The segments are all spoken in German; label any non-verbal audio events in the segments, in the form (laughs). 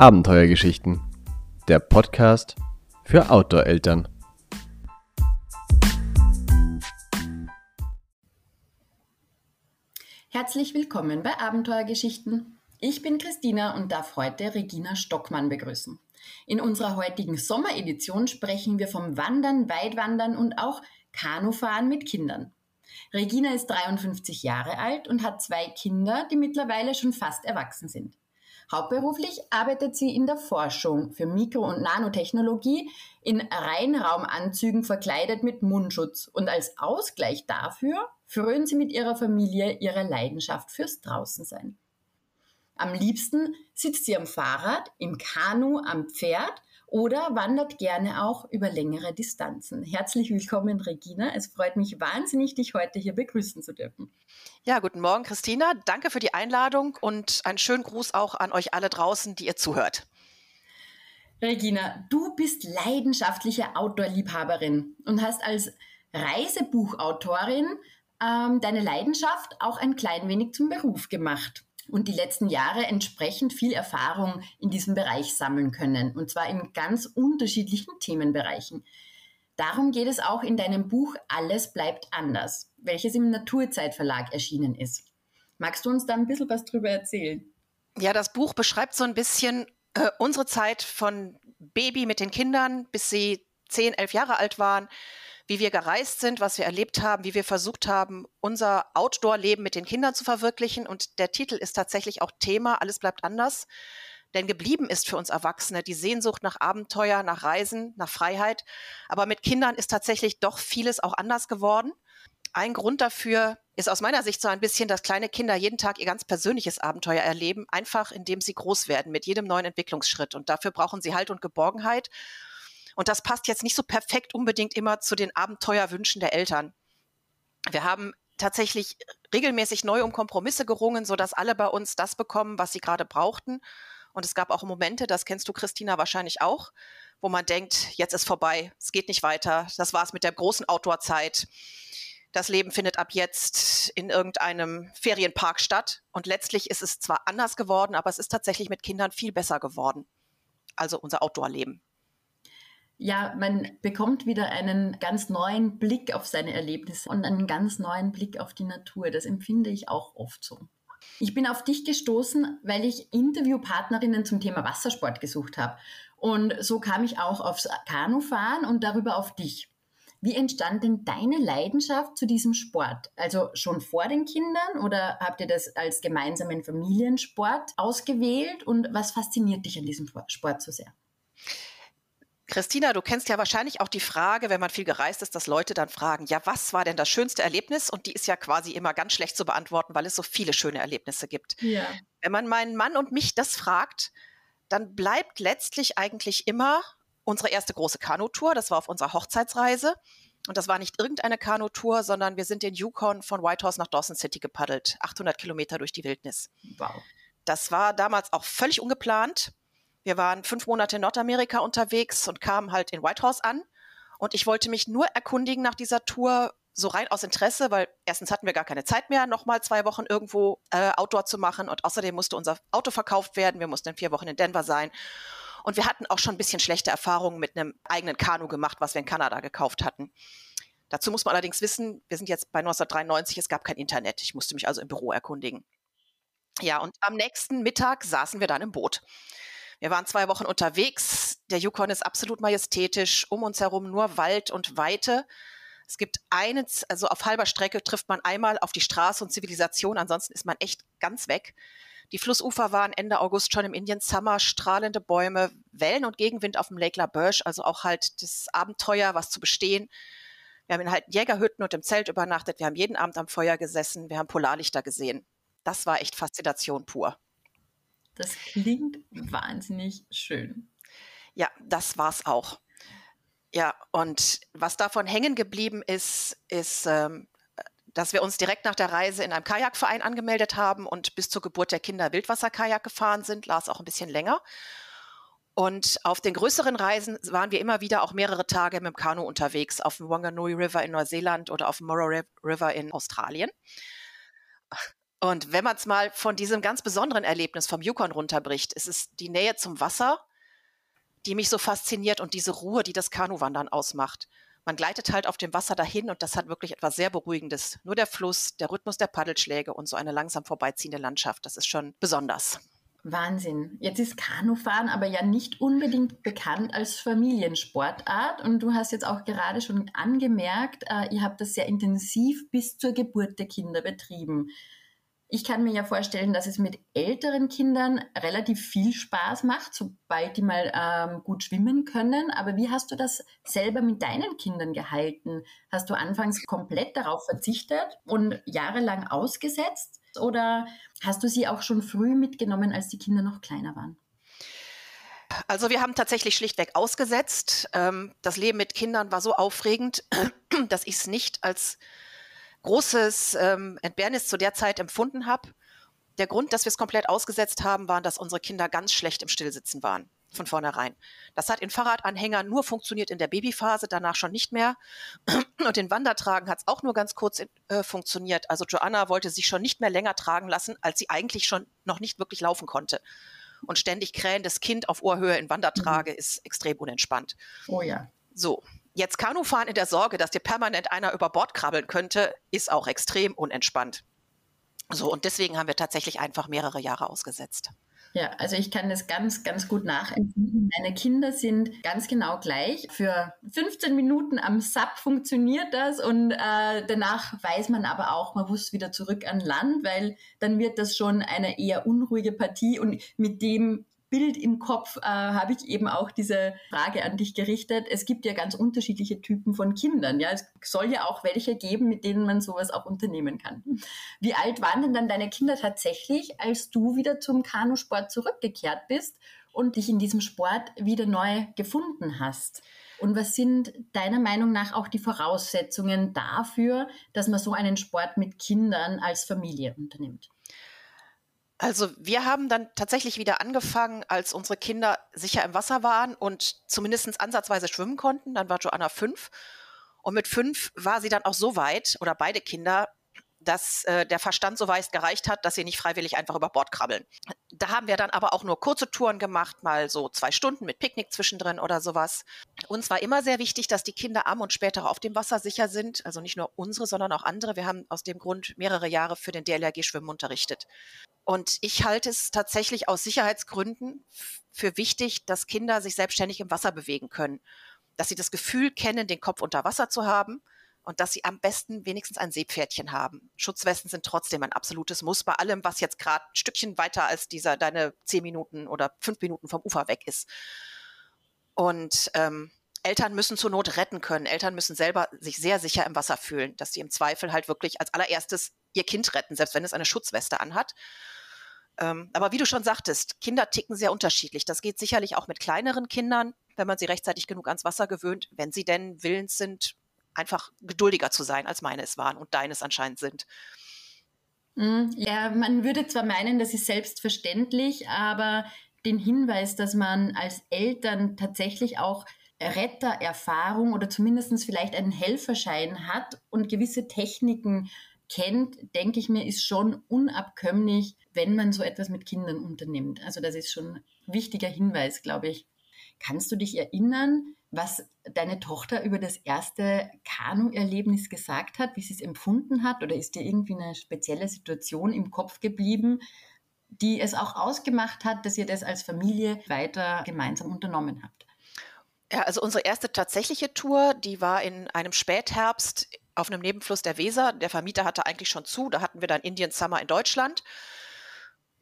Abenteuergeschichten. Der Podcast für Outdoor-Eltern. Herzlich willkommen bei Abenteuergeschichten. Ich bin Christina und darf heute Regina Stockmann begrüßen. In unserer heutigen Sommeredition sprechen wir vom Wandern, Weitwandern und auch Kanufahren mit Kindern. Regina ist 53 Jahre alt und hat zwei Kinder, die mittlerweile schon fast erwachsen sind. Hauptberuflich arbeitet sie in der Forschung für Mikro- und Nanotechnologie in Reinraumanzügen verkleidet mit Mundschutz und als Ausgleich dafür frönen sie mit ihrer Familie ihre Leidenschaft fürs Draußensein. Am liebsten sitzt sie am Fahrrad, im Kanu, am Pferd oder wandert gerne auch über längere Distanzen. Herzlich willkommen, Regina. Es freut mich wahnsinnig, dich heute hier begrüßen zu dürfen. Ja, guten Morgen, Christina. Danke für die Einladung und einen schönen Gruß auch an euch alle draußen, die ihr zuhört. Regina, du bist leidenschaftliche Outdoor-Liebhaberin und hast als Reisebuchautorin ähm, deine Leidenschaft auch ein klein wenig zum Beruf gemacht und die letzten Jahre entsprechend viel Erfahrung in diesem Bereich sammeln können, und zwar in ganz unterschiedlichen Themenbereichen. Darum geht es auch in deinem Buch Alles bleibt anders, welches im Naturzeitverlag erschienen ist. Magst du uns da ein bisschen was drüber erzählen? Ja, das Buch beschreibt so ein bisschen äh, unsere Zeit von Baby mit den Kindern, bis sie zehn, elf Jahre alt waren, wie wir gereist sind, was wir erlebt haben, wie wir versucht haben, unser Outdoor-Leben mit den Kindern zu verwirklichen. Und der Titel ist tatsächlich auch Thema, alles bleibt anders. Denn geblieben ist für uns Erwachsene die Sehnsucht nach Abenteuer, nach Reisen, nach Freiheit. Aber mit Kindern ist tatsächlich doch vieles auch anders geworden. Ein Grund dafür ist aus meiner Sicht so ein bisschen, dass kleine Kinder jeden Tag ihr ganz persönliches Abenteuer erleben, einfach indem sie groß werden mit jedem neuen Entwicklungsschritt. Und dafür brauchen sie Halt und Geborgenheit. Und das passt jetzt nicht so perfekt unbedingt immer zu den Abenteuerwünschen der Eltern. Wir haben tatsächlich regelmäßig neu um Kompromisse gerungen, sodass alle bei uns das bekommen, was sie gerade brauchten. Und es gab auch Momente, das kennst du, Christina, wahrscheinlich auch, wo man denkt, jetzt ist vorbei, es geht nicht weiter, das war es mit der großen Outdoor-Zeit. Das Leben findet ab jetzt in irgendeinem Ferienpark statt. Und letztlich ist es zwar anders geworden, aber es ist tatsächlich mit Kindern viel besser geworden. Also unser Outdoor-Leben ja, man bekommt wieder einen ganz neuen Blick auf seine Erlebnisse und einen ganz neuen Blick auf die Natur. Das empfinde ich auch oft so. Ich bin auf dich gestoßen, weil ich Interviewpartnerinnen zum Thema Wassersport gesucht habe. Und so kam ich auch aufs Kanufahren und darüber auf dich. Wie entstand denn deine Leidenschaft zu diesem Sport? Also schon vor den Kindern oder habt ihr das als gemeinsamen Familiensport ausgewählt? Und was fasziniert dich an diesem Sport so sehr? Christina, du kennst ja wahrscheinlich auch die Frage, wenn man viel gereist ist, dass Leute dann fragen, ja, was war denn das schönste Erlebnis? Und die ist ja quasi immer ganz schlecht zu beantworten, weil es so viele schöne Erlebnisse gibt. Ja. Wenn man meinen Mann und mich das fragt, dann bleibt letztlich eigentlich immer unsere erste große Kanutour. Das war auf unserer Hochzeitsreise. Und das war nicht irgendeine Kanutour, sondern wir sind den Yukon von Whitehorse nach Dawson City gepaddelt. 800 Kilometer durch die Wildnis. Wow. Das war damals auch völlig ungeplant. Wir waren fünf Monate in Nordamerika unterwegs und kamen halt in Whitehorse an. Und ich wollte mich nur erkundigen nach dieser Tour, so rein aus Interesse, weil erstens hatten wir gar keine Zeit mehr, nochmal zwei Wochen irgendwo äh, Outdoor zu machen. Und außerdem musste unser Auto verkauft werden. Wir mussten in vier Wochen in Denver sein. Und wir hatten auch schon ein bisschen schlechte Erfahrungen mit einem eigenen Kanu gemacht, was wir in Kanada gekauft hatten. Dazu muss man allerdings wissen, wir sind jetzt bei 1993, es gab kein Internet. Ich musste mich also im Büro erkundigen. Ja, und am nächsten Mittag saßen wir dann im Boot. Wir waren zwei Wochen unterwegs. Der Yukon ist absolut majestätisch. Um uns herum nur Wald und Weite. Es gibt eine, also auf halber Strecke trifft man einmal auf die Straße und Zivilisation. Ansonsten ist man echt ganz weg. Die Flussufer waren Ende August schon im Indian Summer, strahlende Bäume, Wellen und Gegenwind auf dem Lake La Berge, also auch halt das Abenteuer, was zu bestehen. Wir haben in halt Jägerhütten und im Zelt übernachtet. Wir haben jeden Abend am Feuer gesessen. Wir haben Polarlichter gesehen. Das war echt Faszination pur. Das klingt wahnsinnig schön. Ja, das war's auch. Ja, und was davon hängen geblieben ist, ist, ähm, dass wir uns direkt nach der Reise in einem Kajakverein angemeldet haben und bis zur Geburt der Kinder Wildwasserkajak gefahren sind, las auch ein bisschen länger. Und auf den größeren Reisen waren wir immer wieder auch mehrere Tage mit dem Kanu unterwegs, auf dem Wanganui River in Neuseeland oder auf dem Morrow River in Australien. Und wenn man es mal von diesem ganz besonderen Erlebnis vom Yukon runterbricht, ist es die Nähe zum Wasser, die mich so fasziniert und diese Ruhe, die das Kanuwandern ausmacht. Man gleitet halt auf dem Wasser dahin und das hat wirklich etwas sehr Beruhigendes. Nur der Fluss, der Rhythmus der Paddelschläge und so eine langsam vorbeiziehende Landschaft, das ist schon besonders. Wahnsinn. Jetzt ist Kanufahren aber ja nicht unbedingt bekannt als Familiensportart und du hast jetzt auch gerade schon angemerkt, äh, ihr habt das sehr intensiv bis zur Geburt der Kinder betrieben. Ich kann mir ja vorstellen, dass es mit älteren Kindern relativ viel Spaß macht, sobald die mal ähm, gut schwimmen können. Aber wie hast du das selber mit deinen Kindern gehalten? Hast du anfangs komplett darauf verzichtet und jahrelang ausgesetzt? Oder hast du sie auch schon früh mitgenommen, als die Kinder noch kleiner waren? Also wir haben tatsächlich schlichtweg ausgesetzt. Ähm, das Leben mit Kindern war so aufregend, (clears throat) dass ich es nicht als großes ähm, Entbehrnis zu der Zeit empfunden habe. Der Grund, dass wir es komplett ausgesetzt haben, war, dass unsere Kinder ganz schlecht im Stillsitzen waren von vornherein. Das hat in Fahrradanhängern nur funktioniert in der Babyphase, danach schon nicht mehr. (clears throat) Und in Wandertragen hat es auch nur ganz kurz äh, funktioniert. Also Joanna wollte sich schon nicht mehr länger tragen lassen, als sie eigentlich schon noch nicht wirklich laufen konnte. Und ständig krähendes Kind auf Ohrhöhe in Wandertrage mhm. ist extrem unentspannt. Oh ja. So, Jetzt Kanufahren in der Sorge, dass dir permanent einer über Bord krabbeln könnte, ist auch extrem unentspannt. So, und deswegen haben wir tatsächlich einfach mehrere Jahre ausgesetzt. Ja, also ich kann das ganz, ganz gut nachempfinden. Meine Kinder sind ganz genau gleich. Für 15 Minuten am SAP funktioniert das und äh, danach weiß man aber auch, man muss wieder zurück an Land, weil dann wird das schon eine eher unruhige Partie und mit dem Bild im Kopf äh, habe ich eben auch diese Frage an dich gerichtet. Es gibt ja ganz unterschiedliche Typen von Kindern. Ja, es soll ja auch welche geben, mit denen man sowas auch unternehmen kann. Wie alt waren denn dann deine Kinder tatsächlich, als du wieder zum Kanusport zurückgekehrt bist und dich in diesem Sport wieder neu gefunden hast? Und was sind deiner Meinung nach auch die Voraussetzungen dafür, dass man so einen Sport mit Kindern als Familie unternimmt? Also wir haben dann tatsächlich wieder angefangen, als unsere Kinder sicher im Wasser waren und zumindest ansatzweise schwimmen konnten. Dann war Joanna fünf. Und mit fünf war sie dann auch so weit, oder beide Kinder, dass äh, der Verstand so weit gereicht hat, dass sie nicht freiwillig einfach über Bord krabbeln. Da haben wir dann aber auch nur kurze Touren gemacht, mal so zwei Stunden mit Picknick zwischendrin oder sowas. Uns war immer sehr wichtig, dass die Kinder am und später auf dem Wasser sicher sind. Also nicht nur unsere, sondern auch andere. Wir haben aus dem Grund mehrere Jahre für den DLRG Schwimmen unterrichtet. Und ich halte es tatsächlich aus Sicherheitsgründen für wichtig, dass Kinder sich selbstständig im Wasser bewegen können. Dass sie das Gefühl kennen, den Kopf unter Wasser zu haben und dass sie am besten wenigstens ein Seepferdchen haben. Schutzwesten sind trotzdem ein absolutes Muss bei allem, was jetzt gerade ein Stückchen weiter als dieser deine zehn Minuten oder fünf Minuten vom Ufer weg ist. Und ähm, Eltern müssen zur Not retten können. Eltern müssen selber sich sehr sicher im Wasser fühlen, dass sie im Zweifel halt wirklich als allererstes ihr Kind retten, selbst wenn es eine Schutzweste anhat. Ähm, aber wie du schon sagtest, Kinder ticken sehr unterschiedlich. Das geht sicherlich auch mit kleineren Kindern, wenn man sie rechtzeitig genug ans Wasser gewöhnt, wenn sie denn willens sind, einfach geduldiger zu sein, als meine es waren und deines anscheinend sind. Mhm. Ja, man würde zwar meinen, das ist selbstverständlich, aber den Hinweis, dass man als Eltern tatsächlich auch Rettererfahrung oder zumindest vielleicht einen Helferschein hat und gewisse Techniken kennt, denke ich mir, ist schon unabkömmlich, wenn man so etwas mit Kindern unternimmt. Also das ist schon ein wichtiger Hinweis, glaube ich. Kannst du dich erinnern, was deine Tochter über das erste Kanu-Erlebnis gesagt hat, wie sie es empfunden hat? Oder ist dir irgendwie eine spezielle Situation im Kopf geblieben, die es auch ausgemacht hat, dass ihr das als Familie weiter gemeinsam unternommen habt? Ja, also unsere erste tatsächliche Tour, die war in einem Spätherbst auf einem Nebenfluss der Weser. Der Vermieter hatte eigentlich schon zu. Da hatten wir dann Indian Summer in Deutschland.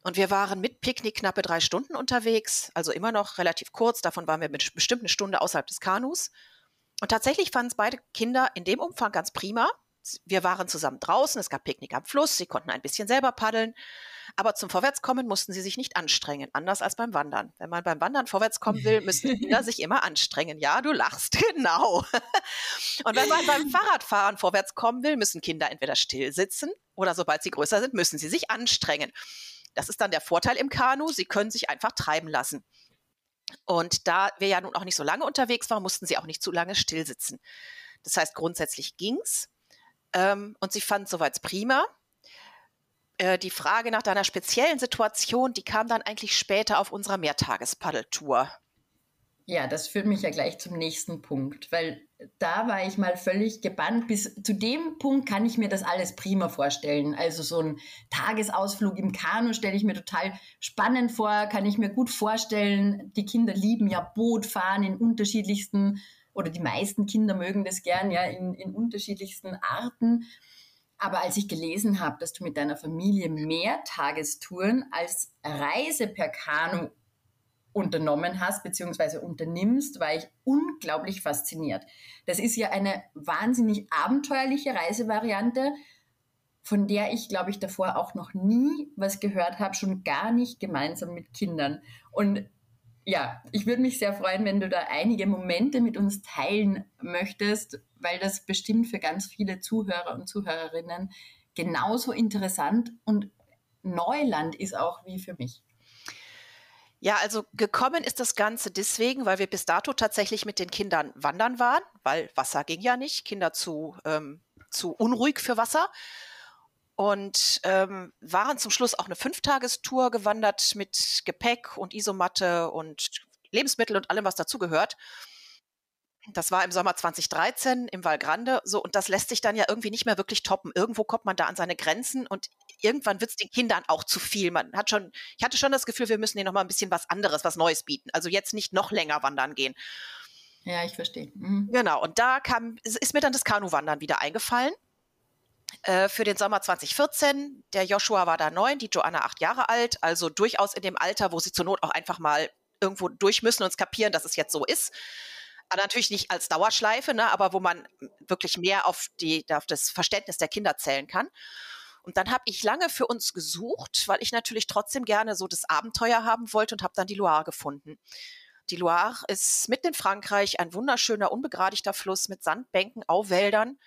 Und wir waren mit Picknick knappe drei Stunden unterwegs, also immer noch relativ kurz. Davon waren wir mit bestimmt eine Stunde außerhalb des Kanus. Und tatsächlich fanden es beide Kinder in dem Umfang ganz prima. Wir waren zusammen draußen, es gab Picknick am Fluss, sie konnten ein bisschen selber paddeln. Aber zum Vorwärtskommen mussten sie sich nicht anstrengen, anders als beim Wandern. Wenn man beim Wandern vorwärts kommen will, müssen Kinder (laughs) sich immer anstrengen. Ja, du lachst, (laughs) genau. Und wenn man beim Fahrradfahren vorwärts kommen will, müssen Kinder entweder still sitzen oder sobald sie größer sind, müssen sie sich anstrengen. Das ist dann der Vorteil im Kanu, sie können sich einfach treiben lassen. Und da wir ja nun auch nicht so lange unterwegs waren, mussten sie auch nicht zu lange still sitzen. Das heißt, grundsätzlich ging's. Ähm, und sie fand soweit prima äh, die Frage nach deiner speziellen Situation, die kam dann eigentlich später auf unserer Mehrtagespaddeltour. Ja, das führt mich ja gleich zum nächsten Punkt, weil da war ich mal völlig gebannt. Bis zu dem Punkt kann ich mir das alles prima vorstellen. Also so ein Tagesausflug im Kanu stelle ich mir total spannend vor, kann ich mir gut vorstellen. Die Kinder lieben ja Bootfahren in unterschiedlichsten oder die meisten Kinder mögen das gern, ja, in, in unterschiedlichsten Arten. Aber als ich gelesen habe, dass du mit deiner Familie mehr Tagestouren als Reise per Kanu unternommen hast beziehungsweise unternimmst, war ich unglaublich fasziniert. Das ist ja eine wahnsinnig abenteuerliche Reisevariante, von der ich, glaube ich, davor auch noch nie was gehört habe, schon gar nicht gemeinsam mit Kindern. Und ja, ich würde mich sehr freuen, wenn du da einige Momente mit uns teilen möchtest, weil das bestimmt für ganz viele Zuhörer und Zuhörerinnen genauso interessant und Neuland ist auch wie für mich. Ja, also gekommen ist das Ganze deswegen, weil wir bis dato tatsächlich mit den Kindern wandern waren, weil Wasser ging ja nicht, Kinder zu, ähm, zu unruhig für Wasser. Und ähm, waren zum Schluss auch eine Fünftagestour gewandert mit Gepäck und Isomatte und Lebensmittel und allem, was dazugehört. Das war im Sommer 2013 im Val Grande so und das lässt sich dann ja irgendwie nicht mehr wirklich toppen. Irgendwo kommt man da an seine Grenzen und irgendwann wird es den Kindern auch zu viel. Man hat schon, ich hatte schon das Gefühl, wir müssen ihnen noch mal ein bisschen was anderes, was Neues bieten. Also jetzt nicht noch länger wandern gehen. Ja, ich verstehe. Mhm. Genau. Und da kam, ist mir dann das Kanuwandern wieder eingefallen. Äh, für den Sommer 2014. Der Joshua war da neun, die Joanna acht Jahre alt, also durchaus in dem Alter, wo sie zur Not auch einfach mal irgendwo durch müssen und kapieren, dass es jetzt so ist. Natürlich nicht als Dauerschleife, ne, aber wo man wirklich mehr auf, die, auf das Verständnis der Kinder zählen kann. Und dann habe ich lange für uns gesucht, weil ich natürlich trotzdem gerne so das Abenteuer haben wollte und habe dann die Loire gefunden. Die Loire ist mitten in Frankreich ein wunderschöner, unbegradigter Fluss mit Sandbänken, Auwäldern.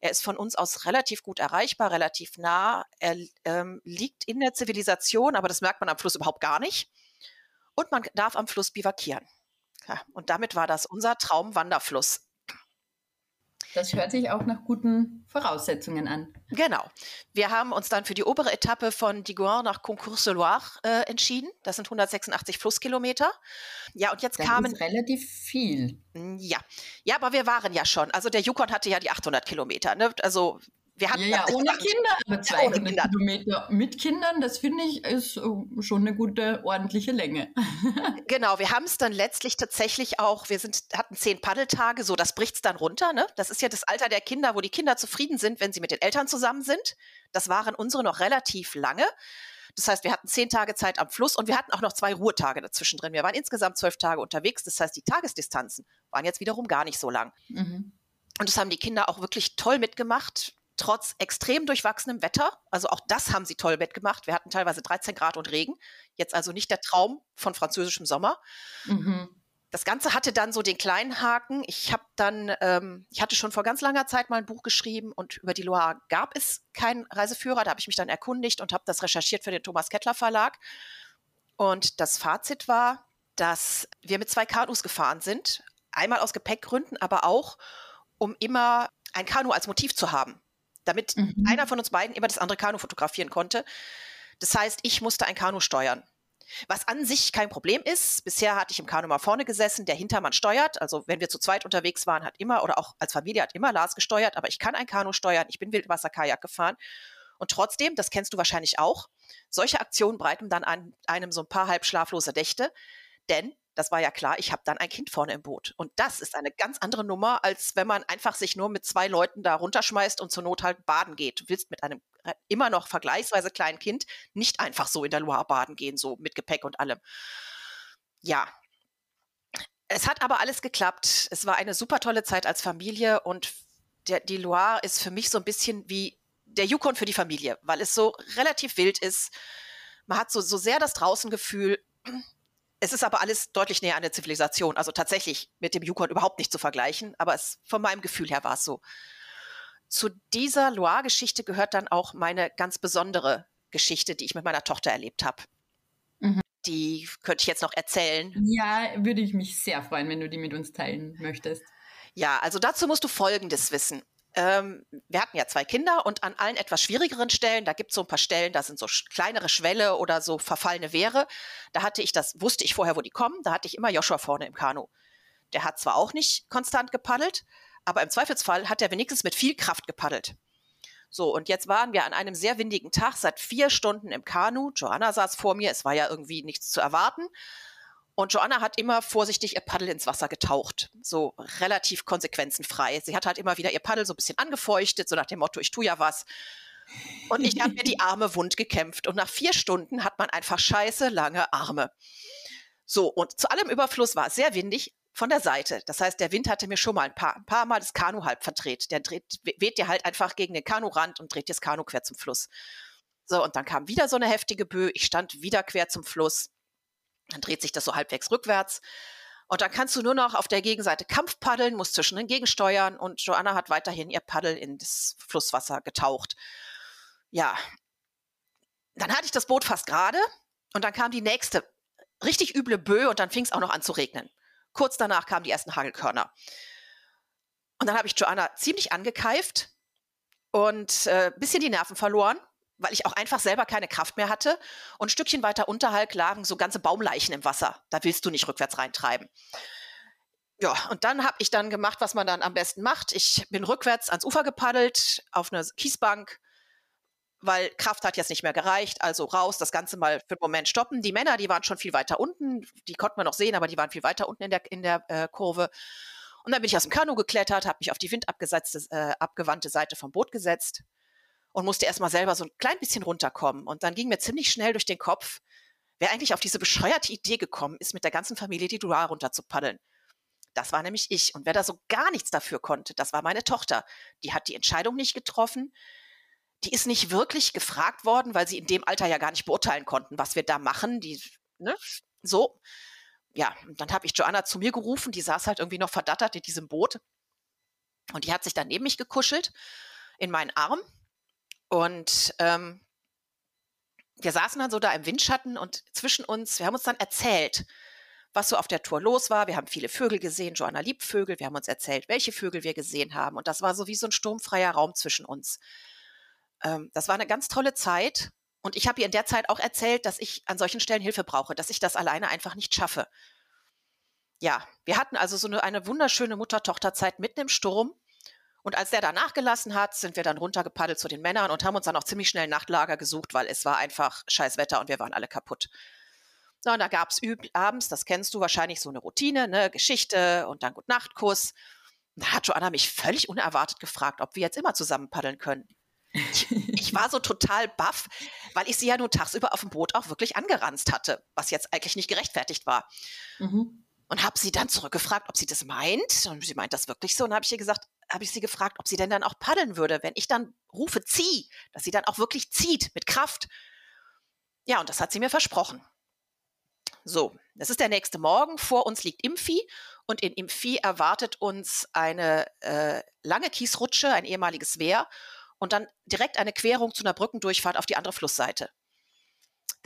Er ist von uns aus relativ gut erreichbar, relativ nah. Er ähm, liegt in der Zivilisation, aber das merkt man am Fluss überhaupt gar nicht. Und man darf am Fluss bivakieren. Ja, und damit war das unser Traumwanderfluss. Das hört sich auch nach guten Voraussetzungen an. Genau. Wir haben uns dann für die obere Etappe von Digoin nach Concours-de-Loire äh, entschieden. Das sind 186 Flusskilometer. Ja, und jetzt das kamen. Ist relativ viel. Ja. Ja, aber wir waren ja schon. Also der Yukon hatte ja die 800 Kilometer. Ne? Also wir hatten ja, ja ohne Kinder, aber 200 ja. Kilometer mit Kindern, das finde ich, ist äh, schon eine gute, ordentliche Länge. (laughs) genau, wir haben es dann letztlich tatsächlich auch, wir sind, hatten zehn Paddeltage, so das bricht es dann runter. Ne? Das ist ja das Alter der Kinder, wo die Kinder zufrieden sind, wenn sie mit den Eltern zusammen sind. Das waren unsere noch relativ lange. Das heißt, wir hatten zehn Tage Zeit am Fluss und wir hatten auch noch zwei Ruhetage dazwischen drin. Wir waren insgesamt zwölf Tage unterwegs. Das heißt, die Tagesdistanzen waren jetzt wiederum gar nicht so lang. Mhm. Und das haben die Kinder auch wirklich toll mitgemacht trotz extrem durchwachsenem Wetter. Also auch das haben sie toll wettgemacht. Wir hatten teilweise 13 Grad und Regen. Jetzt also nicht der Traum von französischem Sommer. Mhm. Das Ganze hatte dann so den kleinen Haken. Ich habe dann, ähm, ich hatte schon vor ganz langer Zeit mal ein Buch geschrieben und über die Loire gab es keinen Reiseführer. Da habe ich mich dann erkundigt und habe das recherchiert für den Thomas Kettler Verlag. Und das Fazit war, dass wir mit zwei Kanus gefahren sind. Einmal aus Gepäckgründen, aber auch, um immer ein Kanu als Motiv zu haben damit mhm. einer von uns beiden immer das andere Kanu fotografieren konnte. Das heißt, ich musste ein Kanu steuern. Was an sich kein Problem ist. Bisher hatte ich im Kanu mal vorne gesessen, der Hintermann steuert. Also wenn wir zu zweit unterwegs waren, hat immer oder auch als Familie hat immer Lars gesteuert, aber ich kann ein Kanu steuern. Ich bin Wildwasserkajak gefahren. Und trotzdem, das kennst du wahrscheinlich auch, solche Aktionen breiten dann an einem so ein paar halb schlaflose Dächte. Denn das war ja klar, ich habe dann ein Kind vorne im Boot. Und das ist eine ganz andere Nummer, als wenn man einfach sich nur mit zwei Leuten da runterschmeißt und zur Not halt baden geht. Du willst mit einem äh, immer noch vergleichsweise kleinen Kind nicht einfach so in der Loire baden gehen, so mit Gepäck und allem. Ja. Es hat aber alles geklappt. Es war eine super tolle Zeit als Familie und der, die Loire ist für mich so ein bisschen wie der Yukon für die Familie, weil es so relativ wild ist. Man hat so, so sehr das Draußengefühl es ist aber alles deutlich näher an der Zivilisation. Also tatsächlich mit dem Yukon überhaupt nicht zu vergleichen, aber es, von meinem Gefühl her war es so. Zu dieser Loire-Geschichte gehört dann auch meine ganz besondere Geschichte, die ich mit meiner Tochter erlebt habe. Mhm. Die könnte ich jetzt noch erzählen. Ja, würde ich mich sehr freuen, wenn du die mit uns teilen möchtest. Ja, also dazu musst du Folgendes wissen. Ähm, wir hatten ja zwei Kinder und an allen etwas schwierigeren Stellen, da gibt es so ein paar Stellen, da sind so kleinere Schwelle oder so verfallene Wehre. Da hatte ich das, wusste ich vorher, wo die kommen, da hatte ich immer Joshua vorne im Kanu. Der hat zwar auch nicht konstant gepaddelt, aber im Zweifelsfall hat er wenigstens mit viel Kraft gepaddelt. So, und jetzt waren wir an einem sehr windigen Tag, seit vier Stunden im Kanu. Joanna saß vor mir, es war ja irgendwie nichts zu erwarten. Und Joanna hat immer vorsichtig ihr Paddel ins Wasser getaucht, so relativ konsequenzenfrei. Sie hat halt immer wieder ihr Paddel so ein bisschen angefeuchtet, so nach dem Motto, ich tue ja was. Und ich habe mir die Arme wund gekämpft. Und nach vier Stunden hat man einfach scheiße lange Arme. So, und zu allem Überfluss war es sehr windig von der Seite. Das heißt, der Wind hatte mir schon mal ein paar, ein paar Mal das Kanu halb verdreht. Der dreht, weht dir halt einfach gegen den Kanurand und dreht dir das Kanu quer zum Fluss. So, und dann kam wieder so eine heftige Böe. Ich stand wieder quer zum Fluss. Dann dreht sich das so halbwegs rückwärts. Und dann kannst du nur noch auf der Gegenseite Kampf paddeln, musst zwischen den Gegensteuern und Joanna hat weiterhin ihr Paddel in das Flusswasser getaucht. Ja. Dann hatte ich das Boot fast gerade und dann kam die nächste richtig üble Böe und dann fing es auch noch an zu regnen. Kurz danach kamen die ersten Hagelkörner. Und dann habe ich Joanna ziemlich angekeift und ein äh, bisschen die Nerven verloren weil ich auch einfach selber keine Kraft mehr hatte. Und ein Stückchen weiter unterhalb lagen so ganze Baumleichen im Wasser. Da willst du nicht rückwärts reintreiben. Ja, und dann habe ich dann gemacht, was man dann am besten macht. Ich bin rückwärts ans Ufer gepaddelt, auf eine Kiesbank, weil Kraft hat jetzt nicht mehr gereicht. Also raus, das Ganze mal für einen Moment stoppen. Die Männer, die waren schon viel weiter unten. Die konnten man noch sehen, aber die waren viel weiter unten in der, in der äh, Kurve. Und dann bin ich aus dem Kanu geklettert, habe mich auf die windabgewandte äh, Seite vom Boot gesetzt und musste erstmal selber so ein klein bisschen runterkommen. Und dann ging mir ziemlich schnell durch den Kopf, wer eigentlich auf diese bescheuerte Idee gekommen ist, mit der ganzen Familie die Dual runter zu paddeln. Das war nämlich ich. Und wer da so gar nichts dafür konnte, das war meine Tochter. Die hat die Entscheidung nicht getroffen. Die ist nicht wirklich gefragt worden, weil sie in dem Alter ja gar nicht beurteilen konnten, was wir da machen. Die, ne, so. Ja, und dann habe ich Joanna zu mir gerufen, die saß halt irgendwie noch verdattert in diesem Boot. Und die hat sich dann neben mich gekuschelt in meinen Arm und ähm, wir saßen dann so da im Windschatten und zwischen uns, wir haben uns dann erzählt, was so auf der Tour los war. Wir haben viele Vögel gesehen, Joanna liebt Vögel. Wir haben uns erzählt, welche Vögel wir gesehen haben. Und das war so wie so ein sturmfreier Raum zwischen uns. Ähm, das war eine ganz tolle Zeit. Und ich habe ihr in der Zeit auch erzählt, dass ich an solchen Stellen Hilfe brauche, dass ich das alleine einfach nicht schaffe. Ja, wir hatten also so eine, eine wunderschöne Mutter-Tochter-Zeit mitten im Sturm. Und als der da nachgelassen hat, sind wir dann runtergepaddelt zu den Männern und haben uns dann auch ziemlich schnell Nachtlager gesucht, weil es war einfach scheiß Wetter und wir waren alle kaputt. So, und da gab es abends, das kennst du wahrscheinlich, so eine Routine, ne, Geschichte und dann Gut-Nacht-Kuss. Da hat Joanna mich völlig unerwartet gefragt, ob wir jetzt immer zusammen paddeln können. Ich, ich war so total baff, weil ich sie ja nur tagsüber auf dem Boot auch wirklich angeranzt hatte, was jetzt eigentlich nicht gerechtfertigt war. Mhm. Und habe sie dann zurückgefragt, ob sie das meint. Und sie meint das wirklich so. Und habe ich ihr gesagt, habe ich sie gefragt, ob sie denn dann auch paddeln würde, wenn ich dann rufe, zieh, dass sie dann auch wirklich zieht mit Kraft. Ja, und das hat sie mir versprochen. So, das ist der nächste Morgen. Vor uns liegt Impfi und in Impfi erwartet uns eine äh, lange Kiesrutsche, ein ehemaliges Wehr und dann direkt eine Querung zu einer Brückendurchfahrt auf die andere Flussseite.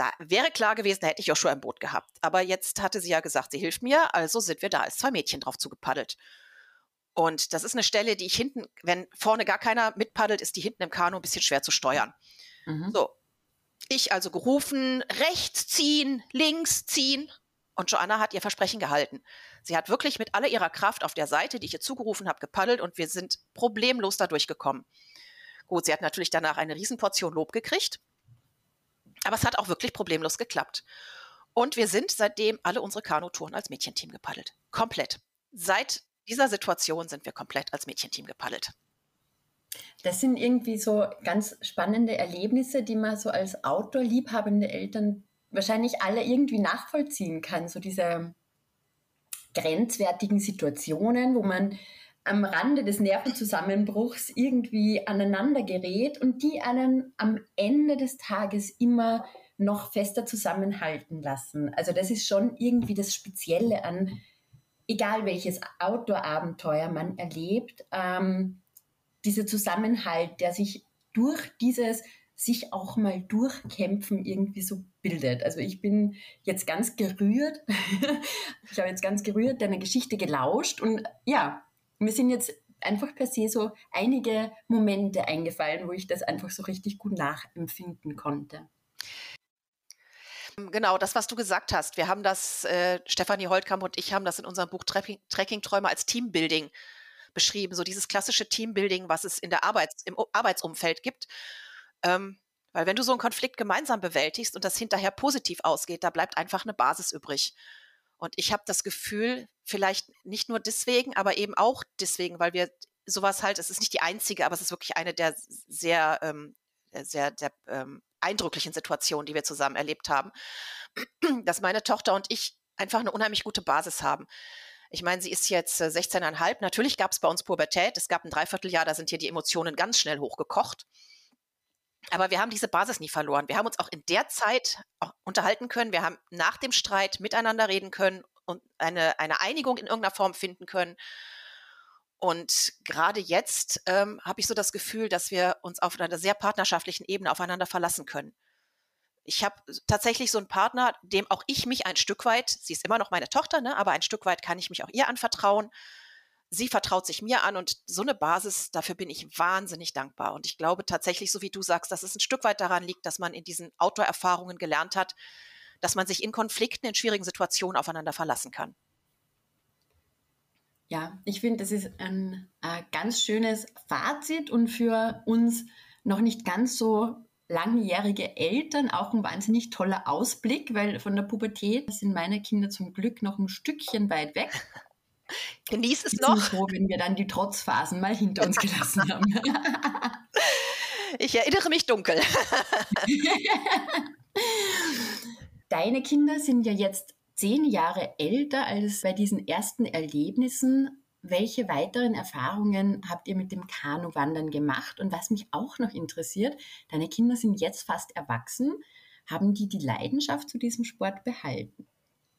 Da wäre klar gewesen, da hätte ich auch schon ein Boot gehabt. Aber jetzt hatte sie ja gesagt, sie hilft mir, also sind wir da als zwei Mädchen drauf zugepaddelt. Und das ist eine Stelle, die ich hinten, wenn vorne gar keiner mitpaddelt, ist die hinten im Kanu ein bisschen schwer zu steuern. Mhm. So. Ich also gerufen, rechts ziehen, links ziehen. Und Joanna hat ihr Versprechen gehalten. Sie hat wirklich mit aller ihrer Kraft auf der Seite, die ich ihr zugerufen habe, gepaddelt und wir sind problemlos da durchgekommen. Gut, sie hat natürlich danach eine Riesenportion Lob gekriegt. Aber es hat auch wirklich problemlos geklappt. Und wir sind seitdem alle unsere Kanutouren als Mädchenteam gepaddelt. Komplett. Seit dieser Situation sind wir komplett als Mädchenteam gepaddelt. Das sind irgendwie so ganz spannende Erlebnisse, die man so als Outdoor-liebhabende Eltern wahrscheinlich alle irgendwie nachvollziehen kann. So diese grenzwertigen Situationen, wo man am Rande des Nervenzusammenbruchs irgendwie aneinander gerät und die einen am Ende des Tages immer noch fester zusammenhalten lassen. Also das ist schon irgendwie das Spezielle an egal welches Outdoor-Abenteuer man erlebt, ähm, dieser Zusammenhalt, der sich durch dieses sich auch mal durchkämpfen irgendwie so bildet. Also ich bin jetzt ganz gerührt. (laughs) ich habe jetzt ganz gerührt deiner Geschichte gelauscht und ja, wir sind jetzt einfach per se so einige Momente eingefallen, wo ich das einfach so richtig gut nachempfinden konnte. Genau, das, was du gesagt hast. Wir haben das, äh, Stefanie Holtkamp und ich haben das in unserem Buch Trekking-Träume als Teambuilding beschrieben. So dieses klassische Teambuilding, was es in der Arbeits-, im Arbeitsumfeld gibt. Ähm, weil wenn du so einen Konflikt gemeinsam bewältigst und das hinterher positiv ausgeht, da bleibt einfach eine Basis übrig. Und ich habe das Gefühl, vielleicht nicht nur deswegen, aber eben auch deswegen, weil wir sowas halt, es ist nicht die einzige, aber es ist wirklich eine der sehr, ähm, sehr, der ähm, eindrücklichen Situationen, die wir zusammen erlebt haben, dass meine Tochter und ich einfach eine unheimlich gute Basis haben. Ich meine, sie ist jetzt 16,5. Äh, Natürlich gab es bei uns Pubertät. Es gab ein Dreivierteljahr, da sind hier die Emotionen ganz schnell hochgekocht. Aber wir haben diese Basis nie verloren. Wir haben uns auch in der Zeit unterhalten können. Wir haben nach dem Streit miteinander reden können und eine, eine Einigung in irgendeiner Form finden können. Und gerade jetzt ähm, habe ich so das Gefühl, dass wir uns auf einer sehr partnerschaftlichen Ebene aufeinander verlassen können. Ich habe tatsächlich so einen Partner, dem auch ich mich ein Stück weit, sie ist immer noch meine Tochter, ne, aber ein Stück weit kann ich mich auch ihr anvertrauen sie vertraut sich mir an und so eine Basis, dafür bin ich wahnsinnig dankbar. Und ich glaube tatsächlich, so wie du sagst, dass es ein Stück weit daran liegt, dass man in diesen Outdoor-Erfahrungen gelernt hat, dass man sich in Konflikten, in schwierigen Situationen aufeinander verlassen kann. Ja, ich finde, das ist ein äh, ganz schönes Fazit und für uns noch nicht ganz so langjährige Eltern auch ein wahnsinnig toller Ausblick, weil von der Pubertät sind meine Kinder zum Glück noch ein Stückchen weit weg. Genieß es noch. Ich bin froh, wenn wir dann die Trotzphasen mal hinter uns gelassen haben. (laughs) ich erinnere mich dunkel. (laughs) Deine Kinder sind ja jetzt zehn Jahre älter als bei diesen ersten Erlebnissen. Welche weiteren Erfahrungen habt ihr mit dem Kanuwandern gemacht? Und was mich auch noch interessiert, deine Kinder sind jetzt fast erwachsen. Haben die die Leidenschaft zu diesem Sport behalten?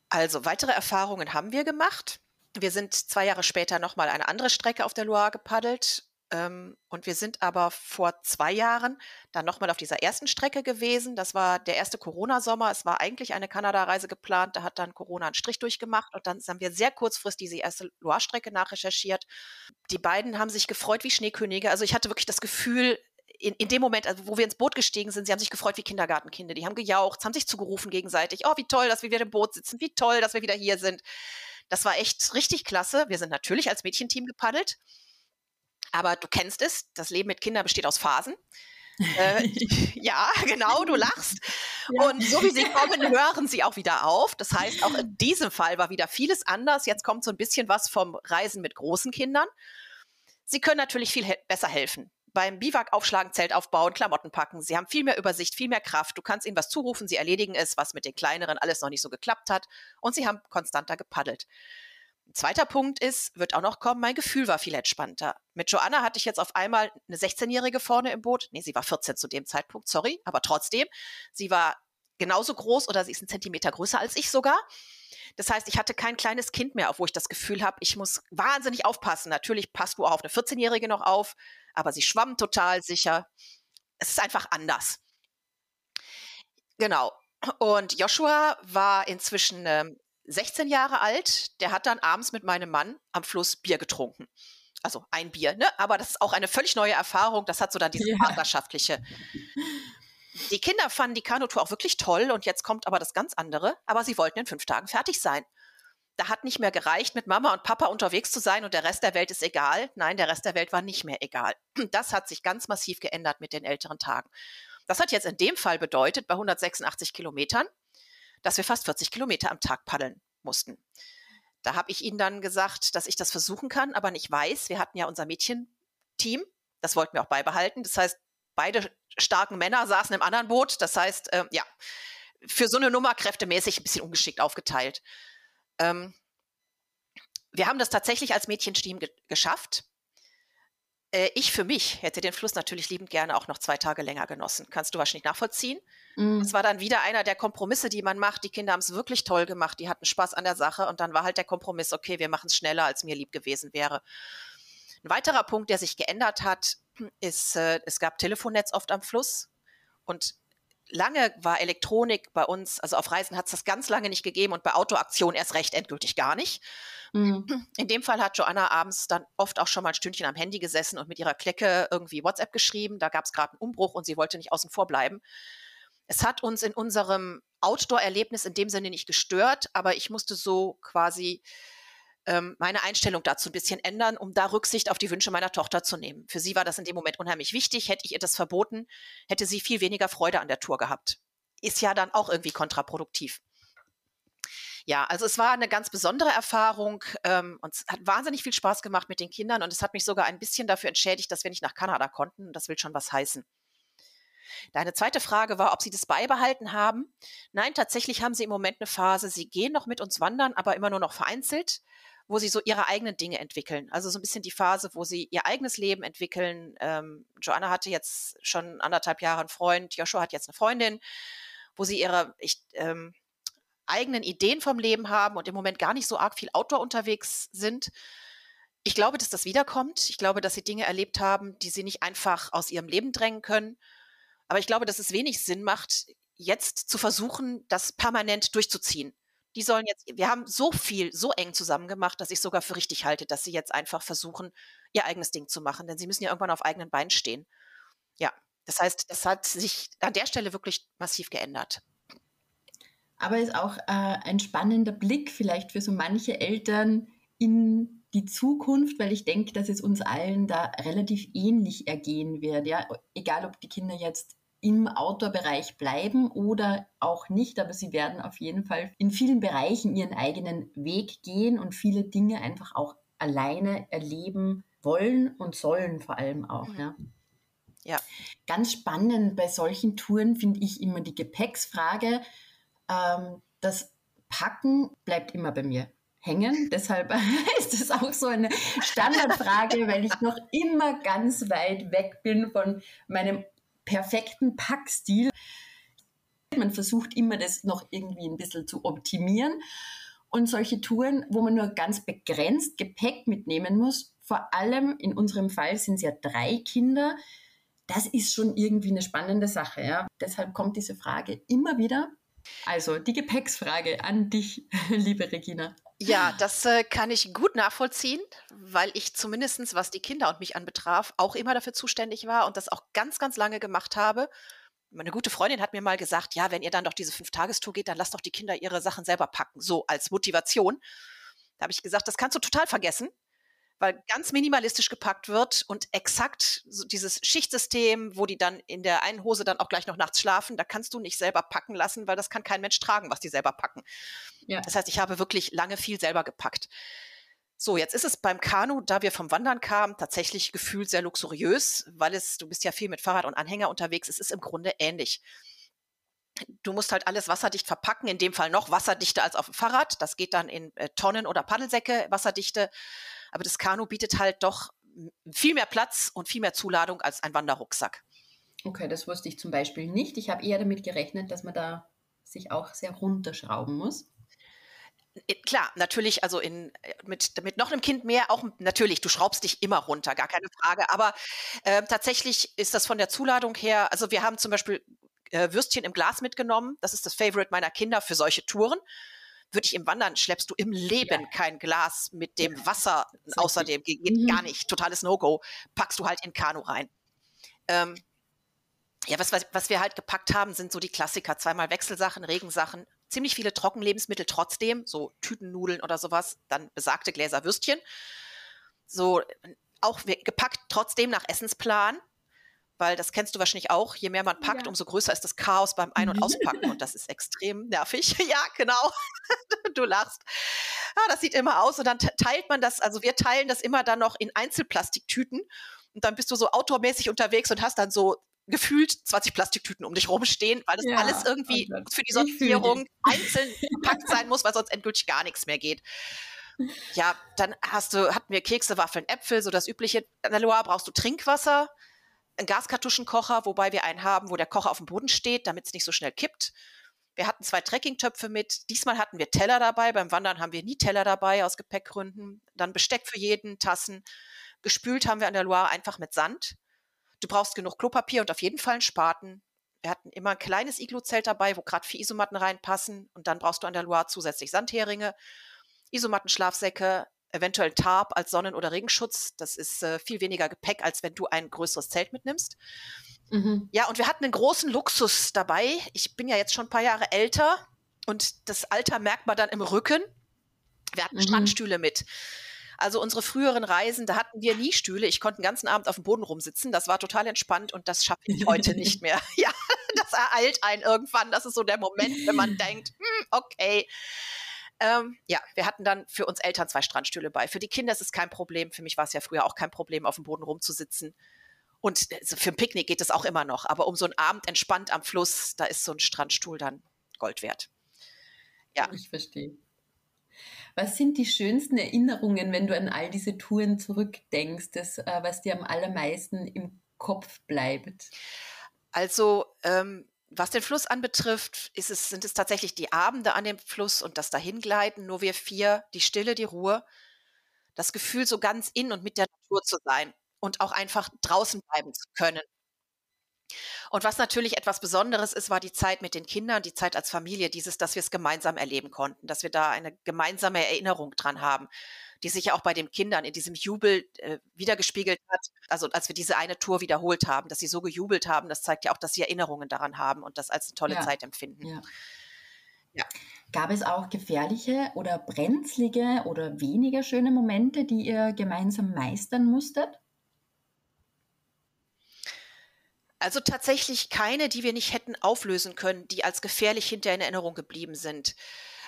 Also weitere Erfahrungen haben wir gemacht. Wir sind zwei Jahre später nochmal eine andere Strecke auf der Loire gepaddelt. Ähm, und wir sind aber vor zwei Jahren dann nochmal auf dieser ersten Strecke gewesen. Das war der erste Corona-Sommer. Es war eigentlich eine Kanada-Reise geplant. Da hat dann Corona einen Strich durchgemacht. Und dann haben wir sehr kurzfristig diese erste Loire-Strecke nachrecherchiert. Die beiden haben sich gefreut wie Schneekönige. Also ich hatte wirklich das Gefühl, in, in dem Moment, also wo wir ins Boot gestiegen sind, sie haben sich gefreut wie Kindergartenkinder. Die haben gejaucht, haben sich zugerufen gegenseitig. Oh, wie toll, dass wir wieder im Boot sitzen. Wie toll, dass wir wieder hier sind. Das war echt richtig klasse. Wir sind natürlich als Mädchenteam gepaddelt. Aber du kennst es, das Leben mit Kindern besteht aus Phasen. äh, (laughs) (laughs) ja, genau, du lachst. Ja. Und so wie sie kommen, hören sie auch wieder auf. Das heißt, auch in diesem Fall war wieder vieles anders. Jetzt kommt so ein bisschen was vom Reisen mit großen Kindern. Sie können natürlich viel he besser helfen beim Biwak aufschlagen, Zelt aufbauen, Klamotten packen. Sie haben viel mehr Übersicht, viel mehr Kraft. Du kannst ihnen was zurufen, sie erledigen es, was mit den kleineren alles noch nicht so geklappt hat. Und sie haben konstanter gepaddelt. Ein zweiter Punkt ist, wird auch noch kommen, mein Gefühl war viel entspannter. Mit Joanna hatte ich jetzt auf einmal eine 16-Jährige vorne im Boot. Nee, sie war 14 zu dem Zeitpunkt, sorry, aber trotzdem. Sie war genauso groß oder sie ist einen Zentimeter größer als ich sogar. Das heißt, ich hatte kein kleines Kind mehr, auf wo ich das Gefühl habe, ich muss wahnsinnig aufpassen. Natürlich passt du auch auf eine 14-Jährige noch auf, aber sie schwamm total sicher. Es ist einfach anders. Genau. Und Joshua war inzwischen ähm, 16 Jahre alt. Der hat dann abends mit meinem Mann am Fluss Bier getrunken. Also ein Bier, ne? Aber das ist auch eine völlig neue Erfahrung. Das hat so dann diese ja. partnerschaftliche. Die Kinder fanden die Kanutour auch wirklich toll und jetzt kommt aber das ganz andere. Aber sie wollten in fünf Tagen fertig sein da hat nicht mehr gereicht, mit Mama und Papa unterwegs zu sein und der Rest der Welt ist egal. Nein, der Rest der Welt war nicht mehr egal. (clears throat) Das hat sich ganz massiv geändert mit den älteren Tagen. Das hat jetzt in dem Fall bedeutet, bei 186 Kilometern, dass wir fast 40 Kilometer am Tag paddeln mussten. Da habe ich ihnen dann gesagt, dass ich das versuchen kann, aber nicht weiß. Wir hatten ja unser Mädchenteam, das wollten wir auch beibehalten. Das heißt, beide starken Männer saßen im anderen Boot. Das heißt, äh, ja, für so eine Nummer kräftemäßig ein bisschen ungeschickt aufgeteilt. Ähm, wir haben das tatsächlich als Mädchenteam ge geschafft. Äh, ich für mich hätte den Fluss natürlich liebend gerne auch noch zwei Tage länger genossen. Kannst du wahrscheinlich nachvollziehen. Mhm. Es war dann wieder einer der Kompromisse, die man macht. Die Kinder haben es wirklich toll gemacht. Die hatten Spaß an der Sache. Und dann war halt der Kompromiss, okay, wir machen es schneller, als mir lieb gewesen wäre. Ein weiterer Punkt, der sich geändert hat, ist, äh, es gab Telefonnetz oft am Fluss. Und lange war Elektronik bei uns, also auf Reisen hat es das ganz lange nicht gegeben und bei Autoaktionen erst recht endgültig gar nicht. Mhm. (clears throat) In dem Fall hat Joanna abends dann oft auch schon mal ein Stündchen am Handy gesessen und mit ihrer Klecke irgendwie WhatsApp geschrieben. Da gab es gerade einen Umbruch und sie wollte nicht außen vor bleiben. Es hat uns in unserem Outdoor-Erlebnis in dem Sinne nicht gestört, aber ich musste so quasi ähm, meine Einstellung dazu ein bisschen ändern, um da Rücksicht auf die Wünsche meiner Tochter zu nehmen. Für sie war das in dem Moment unheimlich wichtig. Hätte ich ihr das verboten, hätte sie viel weniger Freude an der Tour gehabt. Ist ja dann auch irgendwie kontraproduktiv. Ja, also es war eine ganz besondere Erfahrung ähm, und es hat wahnsinnig viel Spaß gemacht mit den Kindern und es hat mich sogar ein bisschen dafür entschädigt, dass wir nicht nach Kanada konnten. Das will schon was heißen. Deine zweite Frage war, ob Sie das beibehalten haben. Nein, tatsächlich haben Sie im Moment eine Phase, Sie gehen noch mit uns wandern, aber immer nur noch vereinzelt wo sie so ihre eigenen Dinge entwickeln. Also so ein bisschen die Phase, wo sie ihr eigenes Leben entwickeln. Ähm, Joanna hatte jetzt schon anderthalb Jahre einen Freund, Joshua hat jetzt eine Freundin, wo sie ihre ich, ähm, eigenen Ideen vom Leben haben und im Moment gar nicht so arg viel Outdoor unterwegs sind. Ich glaube, dass das wiederkommt. Ich glaube, dass sie Dinge erlebt haben, die sie nicht einfach aus ihrem Leben drängen können. Aber ich glaube, dass es wenig Sinn macht, jetzt zu versuchen, das permanent durchzuziehen die sollen jetzt, wir haben so viel, so eng zusammen gemacht, dass ich sogar für richtig halte, dass sie jetzt einfach versuchen, ihr eigenes Ding zu machen, denn sie müssen ja irgendwann auf eigenen Beinen stehen. Ja, das heißt, es hat sich an der Stelle wirklich massiv geändert. Aber ist auch äh, ein spannender Blick vielleicht für so manche Eltern in die Zukunft, weil ich denke, dass es uns allen da relativ ähnlich ergehen wird. Ja, egal ob die Kinder jetzt im Outdoor-Bereich bleiben oder auch nicht, aber sie werden auf jeden Fall in vielen Bereichen ihren eigenen Weg gehen und viele Dinge einfach auch alleine erleben wollen und sollen vor allem auch. Mhm. Ja. ja. Ganz spannend bei solchen Touren finde ich immer die Gepäcksfrage. Ähm, das Packen bleibt immer bei mir hängen. (laughs) Deshalb (laughs) ist das auch so eine Standardfrage, weil ich noch immer ganz weit weg bin von meinem perfekten Packstil. Man versucht immer, das noch irgendwie ein bisschen zu optimieren. Und solche Touren, wo man nur ganz begrenzt Gepäck mitnehmen muss, vor allem in unserem Fall sind es ja drei Kinder, das ist schon irgendwie eine spannende Sache. Ja? Deshalb kommt diese Frage immer wieder. Also die Gepäcksfrage an dich, (laughs) liebe Regina. Ja, das äh, kann ich gut nachvollziehen, weil ich zumindestens, was die Kinder und mich anbetraf, auch immer dafür zuständig war und das auch ganz, ganz lange gemacht habe. Meine gute Freundin hat mir mal gesagt, ja, wenn ihr dann doch diese Fünf-Tagestour geht, dann lasst doch die Kinder ihre Sachen selber packen, so als Motivation. Da habe ich gesagt, das kannst du total vergessen weil ganz minimalistisch gepackt wird und exakt so dieses Schichtsystem, wo die dann in der einen Hose dann auch gleich noch nachts schlafen, da kannst du nicht selber packen lassen, weil das kann kein Mensch tragen, was die selber packen. Ja. Das heißt, ich habe wirklich lange viel selber gepackt. So, jetzt ist es beim Kanu, da wir vom Wandern kamen, tatsächlich gefühlt sehr luxuriös, weil es, du bist ja viel mit Fahrrad und Anhänger unterwegs, es ist im Grunde ähnlich. Du musst halt alles wasserdicht verpacken, in dem Fall noch wasserdichter als auf dem Fahrrad. Das geht dann in äh, Tonnen oder Paddelsäcke, wasserdichte. Aber das Kanu bietet halt doch viel mehr Platz und viel mehr Zuladung als ein Wanderrucksack. Okay, das wusste ich zum Beispiel nicht. Ich habe eher damit gerechnet, dass man da sich auch sehr runterschrauben muss. Äh, klar, natürlich, also in, mit, mit noch einem Kind mehr, auch natürlich, du schraubst dich immer runter, gar keine Frage. Aber äh, tatsächlich ist das von der Zuladung her, also wir haben zum Beispiel äh, Würstchen im Glas mitgenommen. Das ist das Favorite meiner Kinder für solche Touren würde ich im Wandern schleppst du im Leben ja. kein Glas mit dem. Wasser außerdem, geht mhm. gar nicht, totales No-Go, packst du halt in Kanu rein. Ähm, ja, was, was, was wir halt gepackt haben, sind so die Klassiker, zweimal Wechselsachen, Regensachen, ziemlich viele Trockenlebensmittel trotzdem, so Tütennudeln oder sowas, dann besagte Gläser Würstchen. So, auch gepackt trotzdem nach Essensplan, weil das kennst du wahrscheinlich auch. Je mehr man packt, ja. umso größer ist das Chaos beim Ein- und (laughs) Auspacken und das ist extrem nervig. (laughs) ja, genau. (laughs) du lachst. Ja, das sieht immer aus und dann teilt man das, also wir teilen das immer dann noch in Einzelplastiktüten und dann bist du so outdoormäßig unterwegs und hast dann so gefühlt 20 Plastiktüten um dich rumstehen, weil das ja, alles irgendwie oh für die Sortierung einzeln gepackt sein muss, weil sonst endgültig gar nichts mehr geht. Ja, dann hast du, hatten wir Kekse, Waffeln, Äpfel, so das übliche. An der Loire brauchst du Trinkwasser einen Gaskartuschenkocher, wobei wir einen haben, wo der Kocher auf dem Boden steht, damit es nicht so schnell kippt. Wir hatten zwei Trekkingtöpfe mit. Diesmal hatten wir Teller dabei. Beim Wandern haben wir nie Teller dabei aus Gepäckgründen. Dann Besteck für jeden, Tassen. Gespült haben wir an der Loire einfach mit Sand. Du brauchst genug Klopapier und auf jeden Fall einen Spaten. Wir hatten immer ein kleines Iglu-Zelt dabei, wo gerade vier Isomatten reinpassen. Und dann brauchst du an der Loire zusätzlich Sandheringe, Isomatten-Schlafsäcke, eventuell Tarp als Sonnen- oder Regenschutz. Das ist äh, viel weniger Gepäck, als wenn du ein größeres Zelt mitnimmst. Mhm. Ja, und wir hatten einen großen Luxus dabei. Ich bin ja jetzt schon ein paar Jahre älter und das Alter merkt man dann im Rücken. Wir hatten mhm. Strandstühle mit. Also unsere früheren Reisen, da hatten wir nie Stühle. Ich konnte den ganzen Abend auf dem Boden rumsitzen. Das war total entspannt und das schaffe ich (laughs) heute nicht mehr. (laughs) Ja, das ereilt einen irgendwann. Das ist so der Moment, wenn man denkt, hm, okay. Ähm, ja, wir hatten dann für uns Eltern zwei Strandstühle bei. Für die Kinder ist es kein Problem. Für mich war es ja früher auch kein Problem, auf dem Boden rumzusitzen. Und für ein Picknick geht es auch immer noch. Aber um so einen Abend entspannt am Fluss, da ist so ein Strandstuhl dann Gold wert. Ja. Ich verstehe. Was sind die schönsten Erinnerungen, wenn du an all diese Touren zurückdenkst, das, äh, was dir am allermeisten im Kopf bleibt? Also, ähm, was den Fluss anbetrifft, ist es, sind es tatsächlich die Abende an dem Fluss und das Dahingleiten, nur wir vier, die Stille, die Ruhe, das Gefühl, so ganz in und mit der Natur zu sein und auch einfach draußen bleiben zu können. Und was natürlich etwas Besonderes ist, war die Zeit mit den Kindern, die Zeit als Familie, dieses, dass wir es gemeinsam erleben konnten, dass wir da eine gemeinsame Erinnerung dran haben, die sich ja auch bei den Kindern in diesem Jubel äh, wiedergespiegelt hat. Also als wir diese eine Tour wiederholt haben, dass sie so gejubelt haben, das zeigt ja auch, dass sie Erinnerungen daran haben und das als eine tolle ja. Zeit empfinden. Ja. Ja. Gab es auch gefährliche oder brenzlige oder weniger schöne Momente, die ihr gemeinsam meistern musstet? Also tatsächlich keine, die wir nicht hätten auflösen können, die als gefährlich hinter in Erinnerung geblieben sind.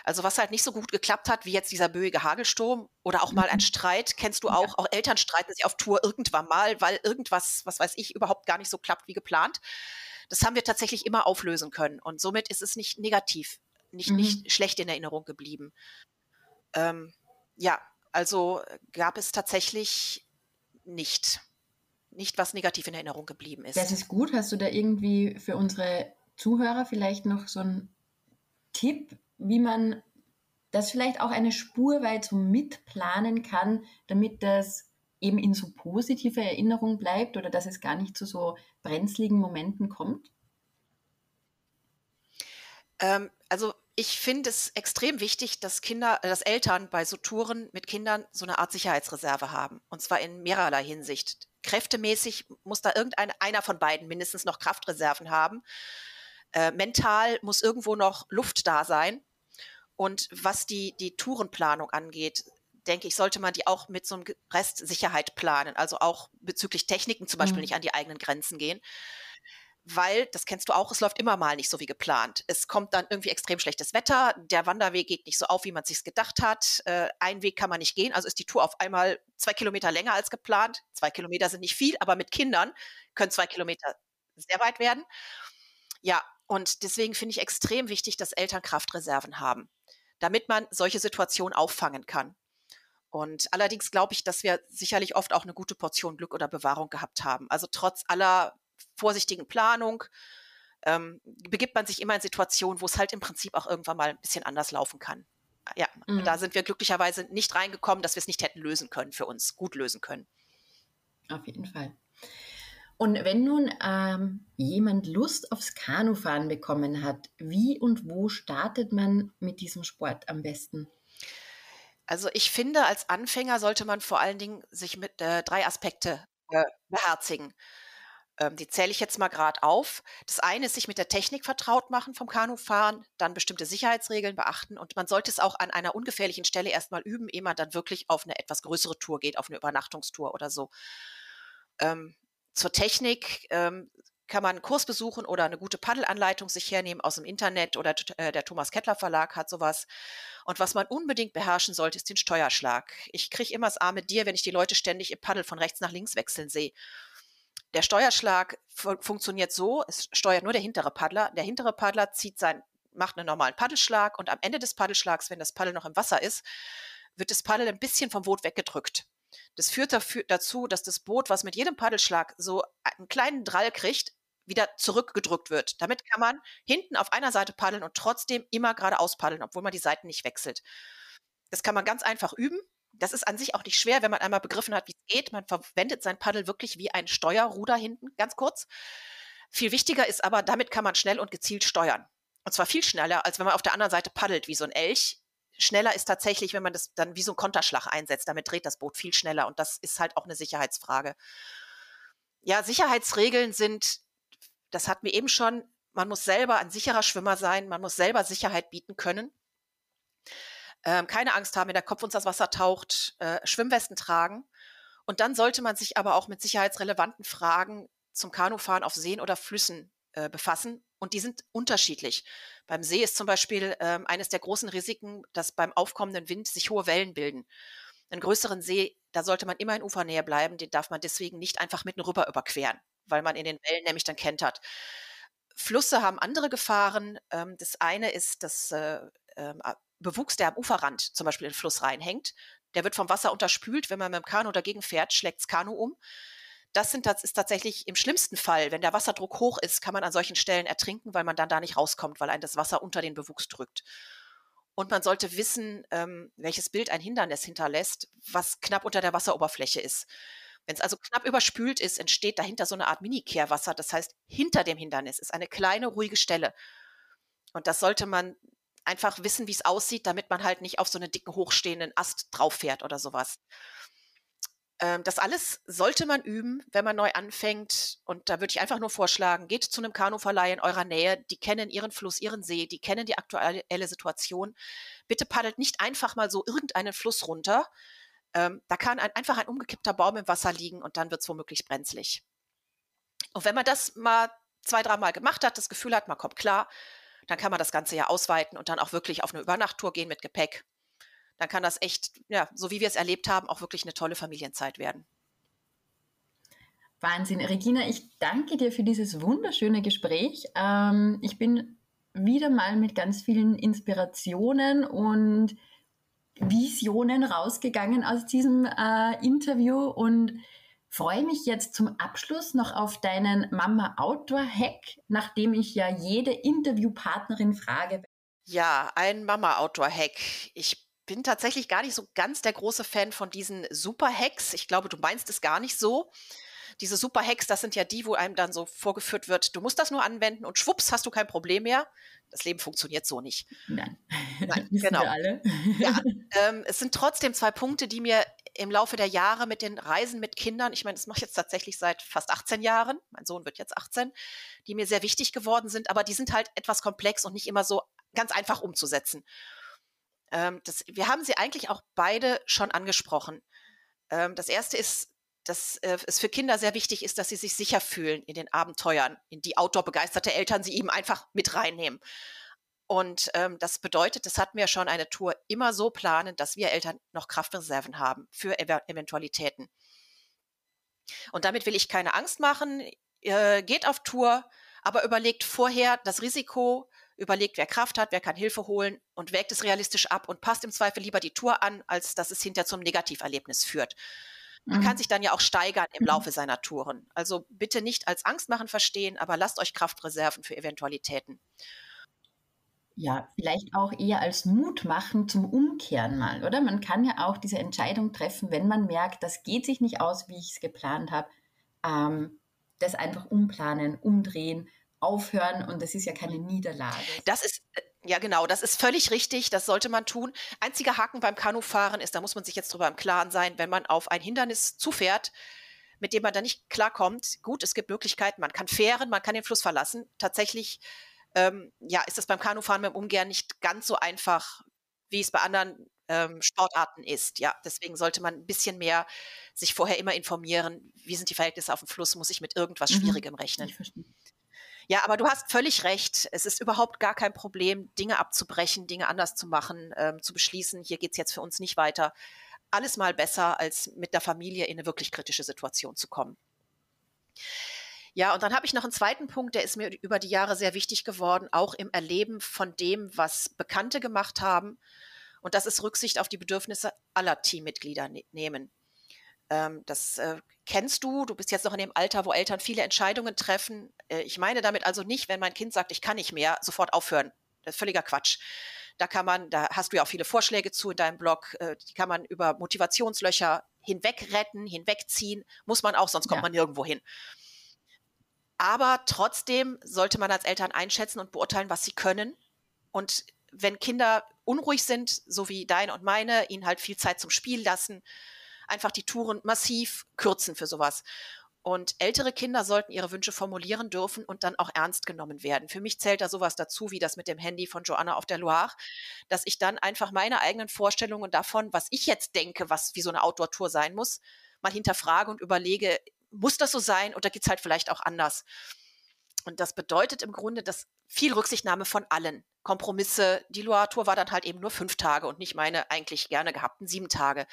Also was halt nicht so gut geklappt hat, wie jetzt dieser böige Hagelsturm oder auch mal ein mhm. Streit, kennst du auch, ja. auch Eltern streiten sich auf Tour irgendwann mal, weil irgendwas, was weiß ich, überhaupt gar nicht so klappt wie geplant. Das haben wir tatsächlich immer auflösen können und somit ist es nicht negativ, nicht, mhm. nicht schlecht in Erinnerung geblieben. Ähm, ja, also gab es tatsächlich nicht nicht, was negativ in Erinnerung geblieben ist. Das ist gut. Hast du da irgendwie für unsere Zuhörer vielleicht noch so einen Tipp, wie man das vielleicht auch eine Spur weit so mitplanen kann, damit das eben in so positive Erinnerung bleibt oder dass es gar nicht zu so brenzligen Momenten kommt? Ähm, also ich finde es extrem wichtig, dass Kinder, äh, dass Eltern bei so Touren mit Kindern so eine Art Sicherheitsreserve haben. Und zwar in mehrerlei Hinsicht kräftemäßig muss da irgendein einer von beiden mindestens noch Kraftreserven haben. Äh, mental muss irgendwo noch Luft da sein. Und was die, die Tourenplanung angeht, denke ich, sollte man die auch mit so einem Rest Sicherheit planen. Also auch bezüglich Techniken zum Beispiel mhm. nicht an die eigenen Grenzen gehen weil, das kennst du auch, es läuft immer mal nicht so wie geplant. Es kommt dann irgendwie extrem schlechtes Wetter, der Wanderweg geht nicht so auf, wie man sich gedacht hat. Äh, ein Weg kann man nicht gehen, also ist die Tour auf einmal zwei Kilometer länger als geplant. Zwei Kilometer sind nicht viel, aber mit Kindern können zwei Kilometer sehr weit werden. Ja, und deswegen finde ich extrem wichtig, dass Eltern Kraftreserven haben, damit man solche Situationen auffangen kann. Und allerdings glaube ich, dass wir sicherlich oft auch eine gute Portion Glück oder Bewahrung gehabt haben. Also trotz aller vorsichtigen Planung ähm, begibt man sich immer in Situationen, wo es halt im Prinzip auch irgendwann mal ein bisschen anders laufen kann. Ja, mhm. da sind wir glücklicherweise nicht reingekommen, dass wir es nicht hätten lösen können für uns, gut lösen können. Auf jeden Fall. Und wenn nun ähm, jemand Lust aufs Kanufahren bekommen hat, wie und wo startet man mit diesem Sport am besten? Also ich finde, als Anfänger sollte man vor allen Dingen sich mit äh, drei Aspekte äh, beherzigen. Ähm, die zähle ich jetzt mal gerade auf. Das eine ist sich mit der Technik vertraut machen vom Kanufahren, dann bestimmte Sicherheitsregeln beachten und man sollte es auch an einer ungefährlichen Stelle erstmal üben, ehe man dann wirklich auf eine etwas größere Tour geht, auf eine Übernachtungstour oder so. Ähm, zur Technik ähm, kann man einen Kurs besuchen oder eine gute Paddelanleitung sich hernehmen aus dem Internet oder äh, der Thomas Kettler Verlag hat sowas. Und was man unbedingt beherrschen sollte, ist den Steuerschlag. Ich kriege immer das arme Dir, wenn ich die Leute ständig im Paddel von rechts nach links wechseln sehe. Der Steuerschlag fu funktioniert so, es steuert nur der hintere Paddler. Der hintere Paddler zieht sein, macht einen normalen Paddelschlag und am Ende des Paddelschlags, wenn das Paddel noch im Wasser ist, wird das Paddel ein bisschen vom Boot weggedrückt. Das führt dafür, dazu, dass das Boot, was mit jedem Paddelschlag so einen kleinen Drall kriegt, wieder zurückgedrückt wird. Damit kann man hinten auf einer Seite paddeln und trotzdem immer geradeaus paddeln, obwohl man die Seiten nicht wechselt. Das kann man ganz einfach üben das ist an sich auch nicht schwer, wenn man einmal begriffen hat, wie es geht. Man verwendet sein Paddel wirklich wie ein Steuerruder hinten, ganz kurz. Viel wichtiger ist aber, damit kann man schnell und gezielt steuern. Und zwar viel schneller, als wenn man auf der anderen Seite paddelt wie so ein Elch. Schneller ist tatsächlich, wenn man das dann wie so ein Konterschlag einsetzt. Damit dreht das Boot viel schneller und das ist halt auch eine Sicherheitsfrage. Ja, Sicherheitsregeln sind, das hat mir eben schon, man muss selber ein sicherer Schwimmer sein, man muss selber Sicherheit bieten können. Ähm, keine Angst haben, wenn der Kopf uns das Wasser taucht, äh, Schwimmwesten tragen. Und dann sollte man sich aber auch mit sicherheitsrelevanten Fragen zum Kanufahren auf Seen oder Flüssen äh, befassen. Und die sind unterschiedlich. Beim See ist zum Beispiel äh, eines der großen Risiken, dass beim aufkommenden Wind sich hohe Wellen bilden. Einen größeren See, da sollte man immer in Ufernähe bleiben, den darf man deswegen nicht einfach mitten rüber überqueren, weil man in den Wellen nämlich dann kentert. Flüsse haben andere Gefahren. Ähm, das eine ist das äh, ähm, Bewuchs, der am Uferrand zum Beispiel in den Fluss reinhängt. Der wird vom Wasser unterspült. Wenn man mit dem Kanu dagegen fährt, schlägt das Kanu um. Das, sind, das ist tatsächlich im schlimmsten Fall, wenn der Wasserdruck hoch ist, kann man an solchen Stellen ertrinken, weil man dann da nicht rauskommt, weil ein das Wasser unter den Bewuchs drückt. Und man sollte wissen, ähm, welches Bild ein Hindernis hinterlässt, was knapp unter der Wasseroberfläche ist. Wenn es also knapp überspült ist, entsteht dahinter so eine Art Mini-Kehrwasser. Das heißt, hinter dem Hindernis ist eine kleine, ruhige Stelle. Und das sollte man einfach wissen, wie es aussieht, damit man halt nicht auf so einen dicken, hochstehenden Ast drauf fährt oder sowas. Ähm, das alles sollte man üben, wenn man neu anfängt. Und da würde ich einfach nur vorschlagen, geht zu einem Kanuverleih in eurer Nähe. Die kennen ihren Fluss, ihren See, die kennen die aktuelle Situation. Bitte paddelt nicht einfach mal so irgendeinen Fluss runter. Ähm, da kann ein, einfach ein umgekippter Baum im Wasser liegen und dann wird es womöglich brenzlig. Und wenn man das mal zwei, dreimal gemacht hat, das Gefühl hat, man kommt klar, dann kann man das Ganze ja ausweiten und dann auch wirklich auf eine Übernachttour gehen mit Gepäck. Dann kann das echt, ja, so wie wir es erlebt haben, auch wirklich eine tolle Familienzeit werden. Wahnsinn. Regina, ich danke dir für dieses wunderschöne Gespräch. Ähm, ich bin wieder mal mit ganz vielen Inspirationen und Visionen rausgegangen aus diesem äh, Interview und freue mich jetzt zum Abschluss noch auf deinen Mama Outdoor Hack, nachdem ich ja jede Interviewpartnerin frage. Ja, ein Mama Outdoor Hack. Ich bin tatsächlich gar nicht so ganz der große Fan von diesen Super Hacks. Ich glaube, du meinst es gar nicht so. Diese Super Hacks, das sind ja die, wo einem dann so vorgeführt wird, du musst das nur anwenden und schwupps hast du kein Problem mehr. Das Leben funktioniert so nicht. Nein, Nein (laughs) genau. Ja, (laughs) ähm, es sind trotzdem zwei Punkte, die mir im Laufe der Jahre mit den Reisen mit Kindern, ich meine, das mache ich jetzt tatsächlich seit fast 18 Jahren, mein Sohn wird jetzt 18, die mir sehr wichtig geworden sind, aber die sind halt etwas komplex und nicht immer so ganz einfach umzusetzen. Ähm, das, wir haben sie eigentlich auch beide schon angesprochen. Ähm, das erste ist, dass äh, es für Kinder sehr wichtig ist, dass sie sich sicher fühlen in den Abenteuern, in die outdoor-begeisterte Eltern sie eben einfach mit reinnehmen. Und ähm, das bedeutet, das hatten wir schon eine Tour immer so planen, dass wir Eltern noch Kraftreserven haben für Ev Eventualitäten. Und damit will ich keine Angst machen. Äh, geht auf Tour, aber überlegt vorher das Risiko, überlegt, wer Kraft hat, wer kann Hilfe holen und wägt es realistisch ab und passt im Zweifel lieber die Tour an, als dass es hinterher zum Negativerlebnis führt. Man mhm. kann sich dann ja auch steigern im mhm. Laufe seiner Touren. Also bitte nicht als Angst machen verstehen, aber lasst euch Kraftreserven für Eventualitäten ja, vielleicht auch eher als Mut machen zum Umkehren mal, oder? Man kann ja auch diese Entscheidung treffen, wenn man merkt, das geht sich nicht aus, wie ich es geplant habe. Ähm, das einfach umplanen, umdrehen, aufhören und das ist ja keine Niederlage. Das ist äh, ja genau, das ist völlig richtig, das sollte man tun. Einziger Haken beim Kanufahren ist, da muss man sich jetzt drüber im Klaren sein, wenn man auf ein Hindernis zufährt, mit dem man da nicht klarkommt. Gut, es gibt Möglichkeiten, man kann fähren, man kann den Fluss verlassen. Tatsächlich ähm, ja, ist das beim Kanufahren beim Umkehren nicht ganz so einfach, wie es bei anderen ähm, Sportarten ist. Ja, deswegen sollte man ein bisschen mehr sich vorher immer informieren, wie sind die Verhältnisse auf dem Fluss, muss ich mit irgendwas mhm. Schwierigem rechnen. Ja, aber du hast völlig recht. Es ist überhaupt gar kein Problem, Dinge abzubrechen, Dinge anders zu machen, ähm, zu beschließen, hier geht es jetzt für uns nicht weiter. Alles mal besser, als mit der Familie in eine wirklich kritische Situation zu kommen. Ja, und dann habe ich noch einen zweiten Punkt, der ist mir über die Jahre sehr wichtig geworden, auch im Erleben von dem, was Bekannte gemacht haben. Und das ist Rücksicht auf die Bedürfnisse aller Teammitglieder ne nehmen. Ähm, das äh, kennst du. Du bist jetzt noch in dem Alter, wo Eltern viele Entscheidungen treffen. Äh, ich meine damit also nicht, wenn mein Kind sagt, ich kann nicht mehr, sofort aufhören. Das ist völliger Quatsch. Da kann man, da hast du ja auch viele Vorschläge zu in deinem Blog, äh, die kann man über Motivationslöcher hinweg retten, hinwegziehen. Muss man auch, sonst kommt ja. man nirgendwo hin. Aber trotzdem sollte man als Eltern einschätzen und beurteilen, was sie können. Und wenn Kinder unruhig sind, so wie deine und meine, ihnen halt viel Zeit zum Spiel lassen, einfach die Touren massiv kürzen für sowas. Und ältere Kinder sollten ihre Wünsche formulieren dürfen und dann auch ernst genommen werden. Für mich zählt da sowas dazu, wie das mit dem Handy von Joanna auf der Loire, dass ich dann einfach meine eigenen Vorstellungen davon, was ich jetzt denke, was wie so eine Outdoor-Tour sein muss, mal hinterfrage und überlege, muss das so sein oder geht es halt vielleicht auch anders? Und das bedeutet im Grunde, dass viel Rücksichtnahme von allen. Kompromisse. Die Loire-Tour war dann halt eben nur fünf Tage und nicht meine eigentlich gerne gehabten sieben Tage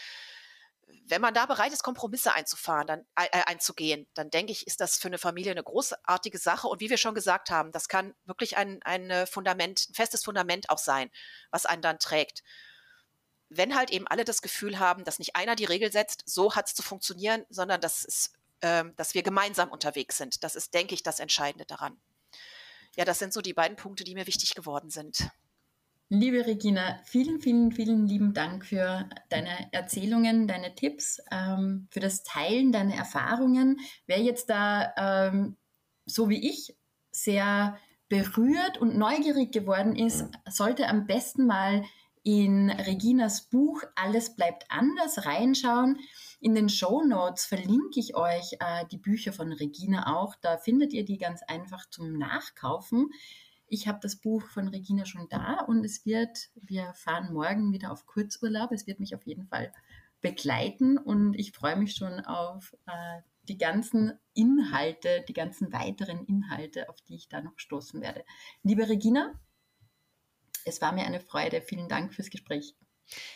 wenn man da bereit ist, Kompromisse einzufahren, dann äh, äh, einzugehen, dann denke ich, ist das für eine Familie eine großartige Sache. Und wie wir schon gesagt haben, das kann wirklich ein, ein Fundament, ein festes Fundament auch sein, was einen dann trägt. Wenn halt eben alle das Gefühl haben, dass nicht einer die Regel setzt, so hat es zu funktionieren, sondern dass, es, äh, dass wir gemeinsam unterwegs sind. Das ist, denke ich, das Entscheidende daran. Ja, das sind so die beiden Punkte, die mir wichtig geworden sind. Liebe Regina, vielen, vielen, vielen lieben Dank für deine Erzählungen, deine Tipps, ähm, für das Teilen deiner Erfahrungen. Wer jetzt da, ähm, so wie ich, sehr berührt und neugierig geworden ist, sollte am besten mal in Reginas Buch Alles bleibt anders reinschauen. In den Show Notes verlinke ich euch äh, die Bücher von Regina auch. Da findet ihr die ganz einfach zum Nachkaufen. Ich habe das Buch von Regina schon da und es wird, wir fahren morgen wieder auf Kurzurlaub. Es wird mich auf jeden Fall begleiten und ich freue mich schon auf äh, die ganzen Inhalte, die ganzen weiteren Inhalte, auf die ich da noch stoßen werde. Liebe Regina, es war mir eine Freude. Vielen Dank fürs Gespräch.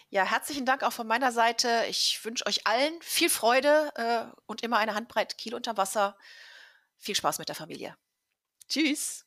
Ja, herzlichen Dank auch von meiner Seite. Ich wünsche euch allen viel Freude äh, und immer eine Handbreit Kiel unter Wasser. Viel Spaß mit der Familie. Tschüss.